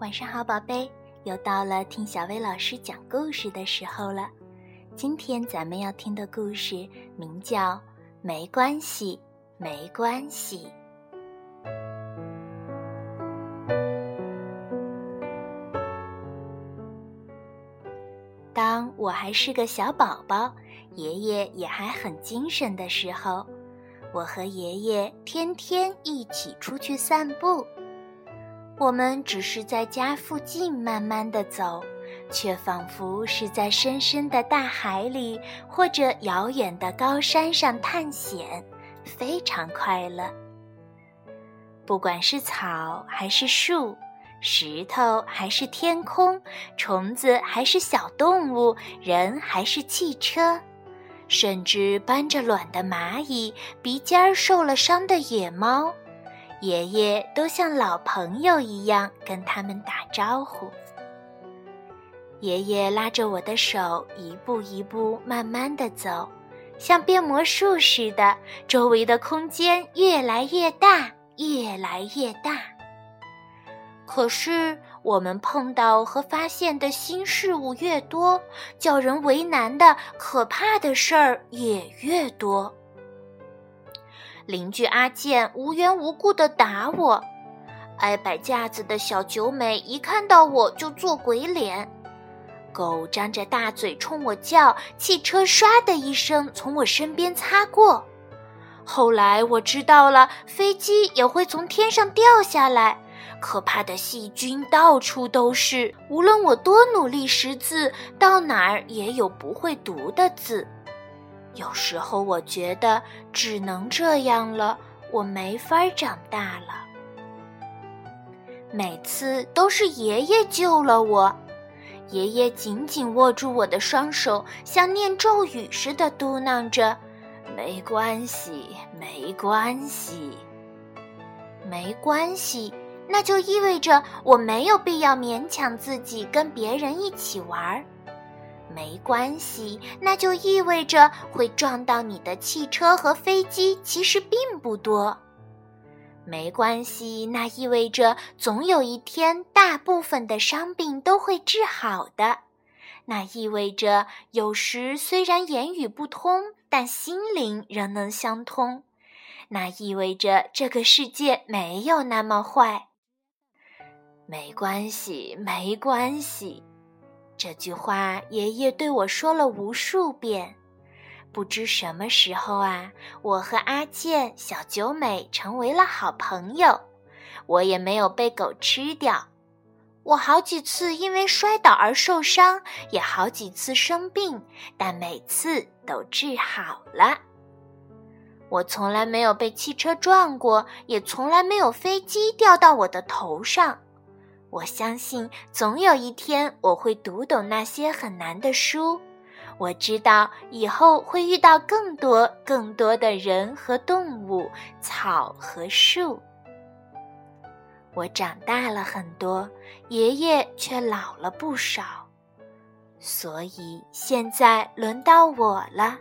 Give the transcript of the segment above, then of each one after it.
晚上好，宝贝，又到了听小薇老师讲故事的时候了。今天咱们要听的故事名叫《没关系，没关系》。当我还是个小宝宝，爷爷也还很精神的时候，我和爷爷天天一起出去散步。我们只是在家附近慢慢的走，却仿佛是在深深的大海里或者遥远的高山上探险，非常快乐。不管是草还是树，石头还是天空，虫子还是小动物，人还是汽车，甚至搬着卵的蚂蚁，鼻尖儿受了伤的野猫。爷爷都像老朋友一样跟他们打招呼。爷爷拉着我的手，一步一步慢慢的走，像变魔术似的，周围的空间越来越大，越来越大。可是我们碰到和发现的新事物越多，叫人为难的可怕的事儿也越多。邻居阿健无缘无故的打我，爱摆架子的小九美一看到我就做鬼脸，狗张着大嘴冲我叫，汽车唰的一声从我身边擦过。后来我知道了，飞机也会从天上掉下来，可怕的细菌到处都是，无论我多努力识字，到哪儿也有不会读的字。有时候我觉得只能这样了，我没法长大了。每次都是爷爷救了我，爷爷紧紧握住我的双手，像念咒语似的嘟囔着：“没关系，没关系，没关系。”那就意味着我没有必要勉强自己跟别人一起玩儿。没关系，那就意味着会撞到你的汽车和飞机其实并不多。没关系，那意味着总有一天大部分的伤病都会治好的。那意味着有时虽然言语不通，但心灵仍能相通。那意味着这个世界没有那么坏。没关系，没关系。这句话，爷爷对我说了无数遍。不知什么时候啊，我和阿健、小九美成为了好朋友。我也没有被狗吃掉。我好几次因为摔倒而受伤，也好几次生病，但每次都治好了。我从来没有被汽车撞过，也从来没有飞机掉到我的头上。我相信总有一天我会读懂那些很难的书。我知道以后会遇到更多更多的人和动物、草和树。我长大了很多，爷爷却老了不少，所以现在轮到我了。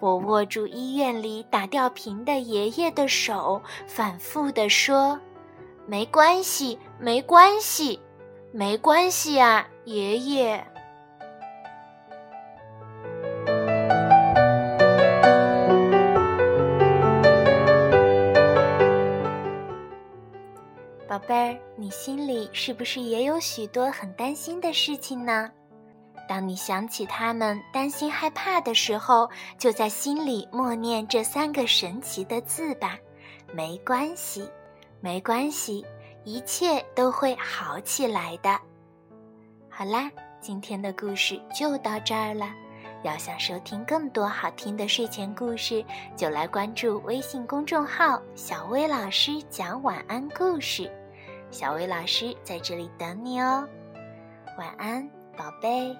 我握住医院里打吊瓶的爷爷的手，反复地说。没关系，没关系，没关系啊，爷爷。宝贝儿，你心里是不是也有许多很担心的事情呢？当你想起他们担心害怕的时候，就在心里默念这三个神奇的字吧。没关系。没关系，一切都会好起来的。好啦，今天的故事就到这儿了。要想收听更多好听的睡前故事，就来关注微信公众号“小薇老师讲晚安故事”。小薇老师在这里等你哦，晚安，宝贝。